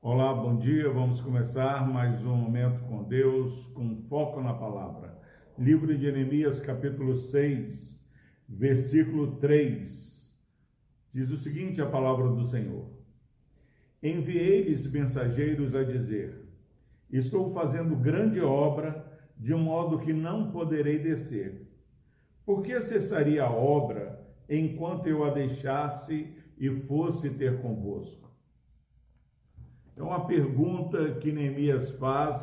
Olá, bom dia. Vamos começar mais um momento com Deus, com foco na palavra. Livro de Jeremias, capítulo 6, versículo 3. Diz o seguinte: a palavra do Senhor. Enviei-lhes mensageiros a dizer: Estou fazendo grande obra, de modo que não poderei descer. Por que cessaria a obra enquanto eu a deixasse e fosse ter convosco? É uma pergunta que Neemias faz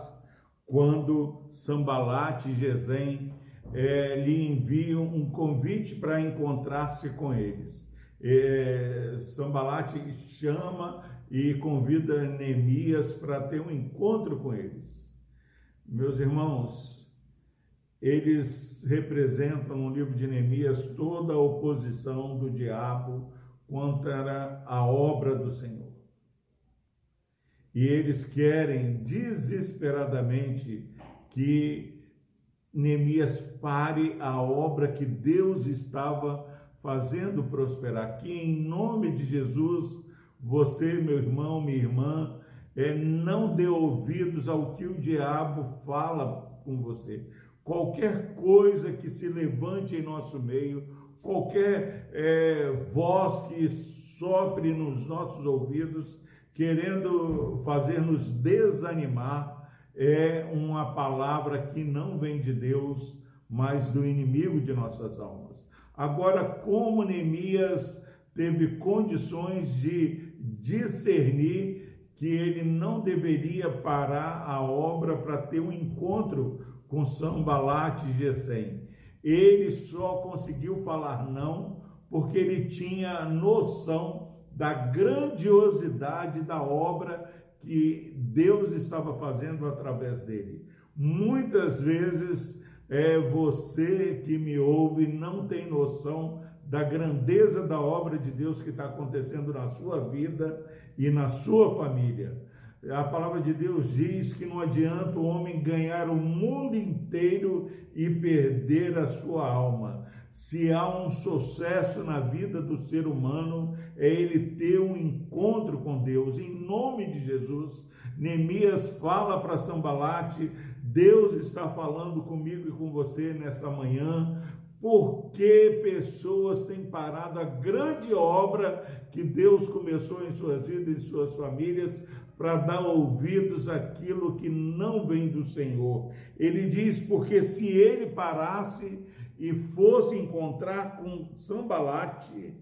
quando Sambalate e Gesem é, lhe enviam um convite para encontrar-se com eles. É, Sambalate chama e convida Neemias para ter um encontro com eles. Meus irmãos, eles representam no livro de Neemias toda a oposição do diabo contra a obra do Senhor. E eles querem desesperadamente que Neemias pare a obra que Deus estava fazendo prosperar. Que em nome de Jesus, você, meu irmão, minha irmã, é, não dê ouvidos ao que o diabo fala com você qualquer coisa que se levante em nosso meio, qualquer é, voz que sopre nos nossos ouvidos, querendo fazer-nos desanimar, é uma palavra que não vem de Deus, mas do inimigo de nossas almas. Agora, como Neemias teve condições de discernir que ele não deveria parar a obra para ter um encontro com Sambalat e Gesem. Ele só conseguiu falar não porque ele tinha noção da grandiosidade da obra que Deus estava fazendo através dele. Muitas vezes é você que me ouve não tem noção da grandeza da obra de Deus que está acontecendo na sua vida e na sua família. A palavra de Deus diz que não adianta o homem ganhar o mundo inteiro e perder a sua alma. Se há um sucesso na vida do ser humano, é ele ter um encontro com Deus. Em nome de Jesus, Neemias fala para Sambalate: Deus está falando comigo e com você nessa manhã, porque pessoas têm parado a grande obra que Deus começou em suas vidas, em suas famílias, para dar ouvidos àquilo que não vem do Senhor. Ele diz: porque se ele parasse e fosse encontrar com Sambalate,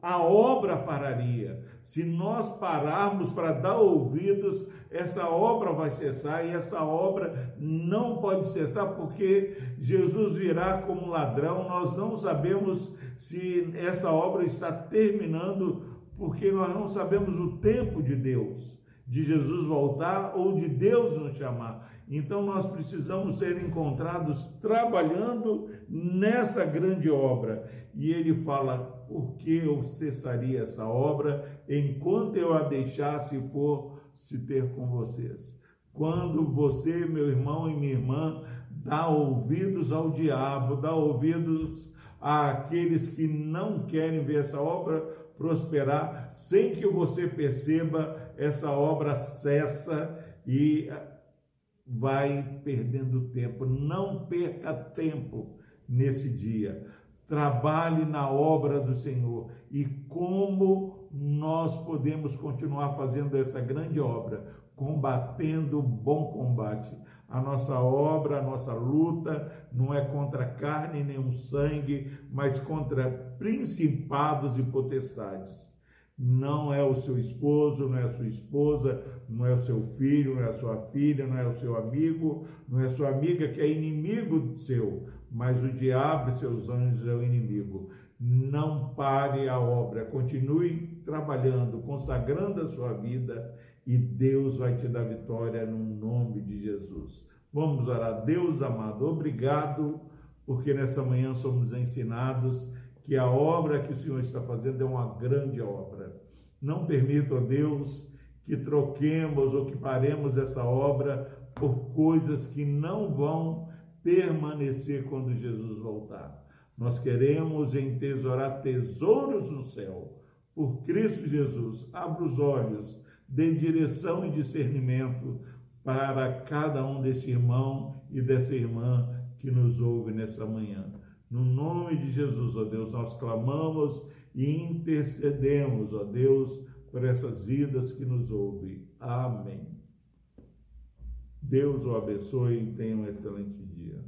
a obra pararia. Se nós pararmos para dar ouvidos, essa obra vai cessar e essa obra não pode cessar porque Jesus virá como ladrão. Nós não sabemos se essa obra está terminando porque nós não sabemos o tempo de Deus de Jesus voltar ou de Deus nos chamar. Então nós precisamos ser encontrados trabalhando nessa grande obra. E ele fala: por que eu cessaria essa obra enquanto eu a deixasse for se ter com vocês? Quando você, meu irmão e minha irmã, dá ouvidos ao diabo, dá ouvidos àqueles que não querem ver essa obra prosperar, sem que você perceba essa obra cessa e ah, vai perdendo tempo. Não perca tempo nesse dia. Trabalhe na obra do Senhor. E como nós podemos continuar fazendo essa grande obra? Combatendo o bom combate. A nossa obra, a nossa luta não é contra carne nem sangue, mas contra principados e potestades não é o seu esposo, não é a sua esposa, não é o seu filho, não é a sua filha, não é o seu amigo, não é a sua amiga que é inimigo seu, mas o diabo e seus anjos é o inimigo. Não pare a obra, continue trabalhando, consagrando a sua vida e Deus vai te dar vitória no nome de Jesus. Vamos orar. Deus amado, obrigado, porque nessa manhã somos ensinados que a obra que o Senhor está fazendo é uma grande obra. Não permita, ó Deus, que troquemos ou que paremos essa obra por coisas que não vão permanecer quando Jesus voltar. Nós queremos entesourar tesouros no céu. Por Cristo Jesus, abra os olhos, dê direção e discernimento para cada um desse irmão e dessa irmã que nos ouve nessa manhã. No nome de Jesus, ó Deus, nós clamamos e intercedemos, ó Deus, por essas vidas que nos ouvem. Amém. Deus o abençoe e tenha um excelente dia.